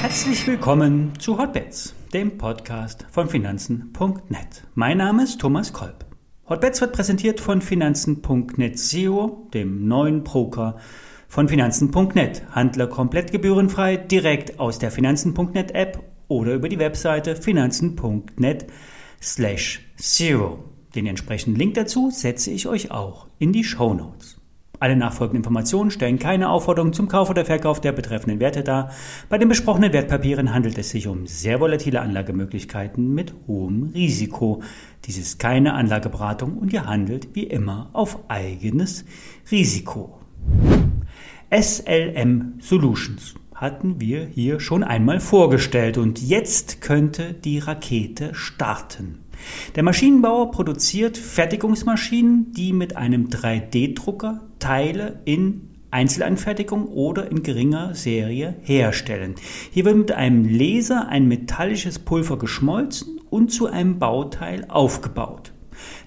Herzlich willkommen zu Hotbets, dem Podcast von Finanzen.net. Mein Name ist Thomas Kolb. Hotbets wird präsentiert von Finanzen.net SEO, dem neuen Broker von Finanzen.net. Handler komplett gebührenfrei, direkt aus der Finanzen.net App oder über die Webseite finanzen.net slash zero. Den entsprechenden Link dazu setze ich euch auch in die Show Notes. Alle nachfolgenden Informationen stellen keine Aufforderung zum Kauf oder Verkauf der betreffenden Werte dar. Bei den besprochenen Wertpapieren handelt es sich um sehr volatile Anlagemöglichkeiten mit hohem Risiko. Dies ist keine Anlageberatung und ihr handelt wie immer auf eigenes Risiko. SLM Solutions hatten wir hier schon einmal vorgestellt und jetzt könnte die Rakete starten. Der Maschinenbauer produziert Fertigungsmaschinen, die mit einem 3D-Drucker Teile in Einzelanfertigung oder in geringer Serie herstellen. Hier wird mit einem Laser ein metallisches Pulver geschmolzen und zu einem Bauteil aufgebaut.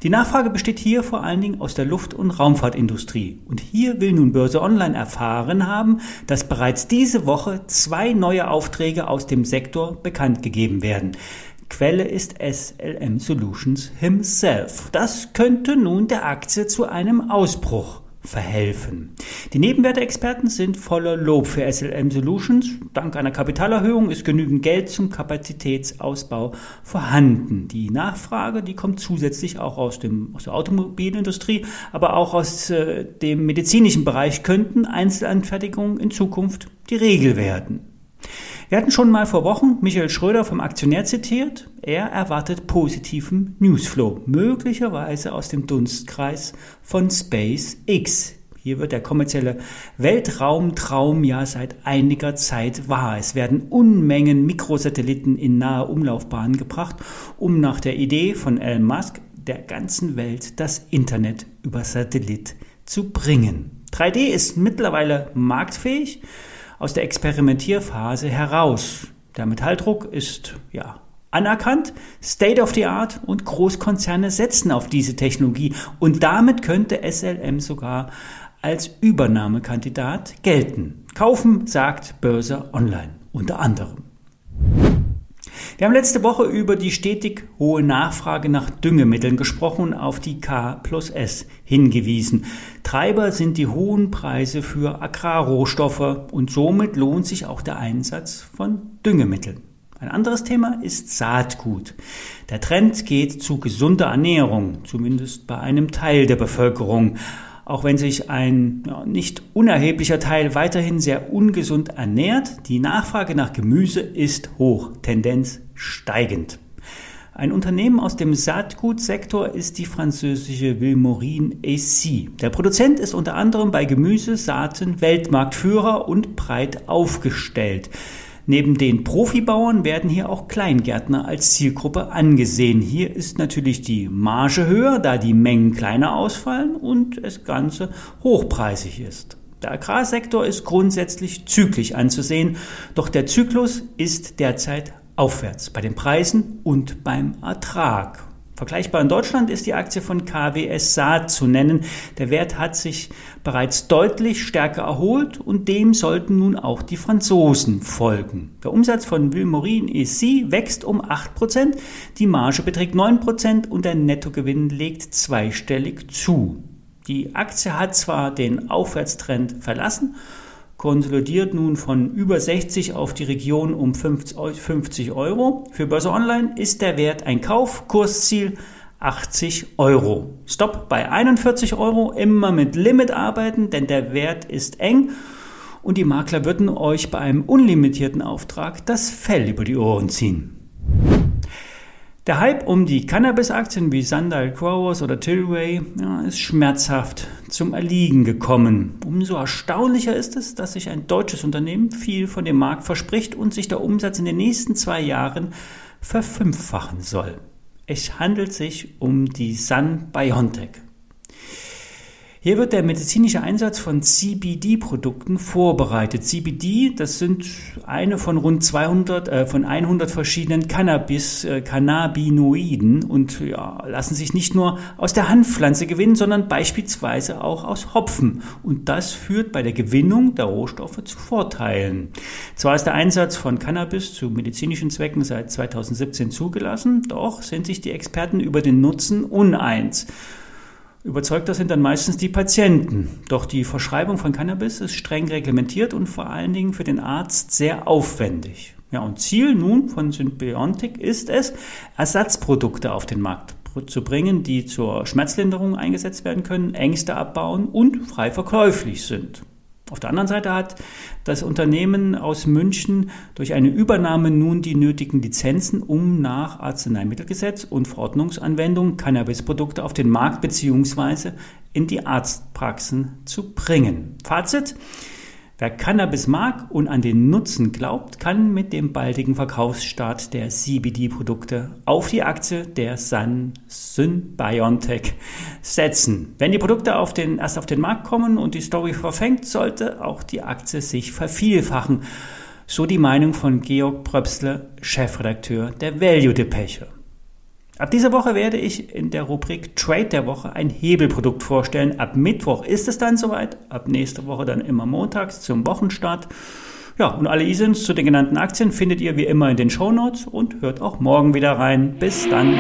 Die Nachfrage besteht hier vor allen Dingen aus der Luft- und Raumfahrtindustrie. Und hier will nun Börse Online erfahren haben, dass bereits diese Woche zwei neue Aufträge aus dem Sektor bekannt gegeben werden. Quelle ist SLM Solutions himself. Das könnte nun der Aktie zu einem Ausbruch verhelfen. Die Nebenwerteexperten sind voller Lob für SLM Solutions. Dank einer Kapitalerhöhung ist genügend Geld zum Kapazitätsausbau vorhanden. Die Nachfrage, die kommt zusätzlich auch aus, dem, aus der Automobilindustrie, aber auch aus äh, dem medizinischen Bereich könnten Einzelanfertigungen in Zukunft die Regel werden. Wir hatten schon mal vor Wochen Michael Schröder vom Aktionär zitiert. Er erwartet positiven Newsflow, möglicherweise aus dem Dunstkreis von SpaceX. Hier wird der kommerzielle Weltraumtraum ja seit einiger Zeit wahr. Es werden Unmengen Mikrosatelliten in nahe Umlaufbahnen gebracht, um nach der Idee von Elon Musk der ganzen Welt das Internet über Satellit zu bringen. 3D ist mittlerweile marktfähig aus der Experimentierphase heraus. Der Metalldruck ist ja anerkannt, State of the Art und Großkonzerne setzen auf diese Technologie und damit könnte SLM sogar als Übernahmekandidat gelten. Kaufen sagt Börse Online unter anderem. Wir haben letzte Woche über die stetig hohe Nachfrage nach Düngemitteln gesprochen und auf die K plus S hingewiesen. Treiber sind die hohen Preise für Agrarrohstoffe und somit lohnt sich auch der Einsatz von Düngemitteln. Ein anderes Thema ist Saatgut. Der Trend geht zu gesunder Ernährung, zumindest bei einem Teil der Bevölkerung auch wenn sich ein ja, nicht unerheblicher Teil weiterhin sehr ungesund ernährt, die Nachfrage nach Gemüse ist hoch, Tendenz steigend. Ein Unternehmen aus dem Saatgutsektor ist die französische Wilmorin AC. Der Produzent ist unter anderem bei Gemüsesaaten Weltmarktführer und breit aufgestellt. Neben den Profibauern werden hier auch Kleingärtner als Zielgruppe angesehen. Hier ist natürlich die Marge höher, da die Mengen kleiner ausfallen und das Ganze hochpreisig ist. Der Agrarsektor ist grundsätzlich zyklisch anzusehen, doch der Zyklus ist derzeit aufwärts bei den Preisen und beim Ertrag. Vergleichbar in Deutschland ist die Aktie von KWS Saat zu nennen. Der Wert hat sich bereits deutlich stärker erholt und dem sollten nun auch die Franzosen folgen. Der Umsatz von Wilmorin EC wächst um 8%, die Marge beträgt 9% und der Nettogewinn legt zweistellig zu. Die Aktie hat zwar den Aufwärtstrend verlassen, konsolidiert nun von über 60 auf die Region um 50 Euro. Für Börse Online ist der Wert ein Kauf, Kursziel 80 Euro. Stopp bei 41 Euro, immer mit Limit arbeiten, denn der Wert ist eng und die Makler würden euch bei einem unlimitierten Auftrag das Fell über die Ohren ziehen. Der Hype um die Cannabis-Aktien wie Sandal Growers oder Tilray ja, ist schmerzhaft zum Erliegen gekommen. Umso erstaunlicher ist es, dass sich ein deutsches Unternehmen viel von dem Markt verspricht und sich der Umsatz in den nächsten zwei Jahren verfünffachen soll. Es handelt sich um die Sun Biontech. Hier wird der medizinische Einsatz von CBD-Produkten vorbereitet. CBD, das sind eine von rund 200, äh, von 100 verschiedenen Cannabis, äh, Cannabinoiden und ja, lassen sich nicht nur aus der Hanfpflanze gewinnen, sondern beispielsweise auch aus Hopfen. Und das führt bei der Gewinnung der Rohstoffe zu Vorteilen. Zwar ist der Einsatz von Cannabis zu medizinischen Zwecken seit 2017 zugelassen, doch sind sich die Experten über den Nutzen uneins. Überzeugter sind dann meistens die Patienten. Doch die Verschreibung von Cannabis ist streng reglementiert und vor allen Dingen für den Arzt sehr aufwendig. Ja, und Ziel nun von Symbiontic ist es, Ersatzprodukte auf den Markt zu bringen, die zur Schmerzlinderung eingesetzt werden können, Ängste abbauen und frei verkäuflich sind. Auf der anderen Seite hat das Unternehmen aus München durch eine Übernahme nun die nötigen Lizenzen, um nach Arzneimittelgesetz und Verordnungsanwendung Cannabisprodukte auf den Markt bzw. in die Arztpraxen zu bringen. Fazit. Wer Cannabis mag und an den Nutzen glaubt, kann mit dem baldigen Verkaufsstart der CBD-Produkte auf die Aktie der Sun Symbiontech setzen. Wenn die Produkte auf den, erst auf den Markt kommen und die Story verfängt, sollte auch die Aktie sich vervielfachen. So die Meinung von Georg Pröpsle, Chefredakteur der Value Depeche. Ab dieser Woche werde ich in der Rubrik Trade der Woche ein Hebelprodukt vorstellen. Ab Mittwoch ist es dann soweit. Ab nächste Woche dann immer montags zum Wochenstart. Ja, und alle ISINs zu den genannten Aktien findet ihr wie immer in den Show Notes und hört auch morgen wieder rein. Bis dann.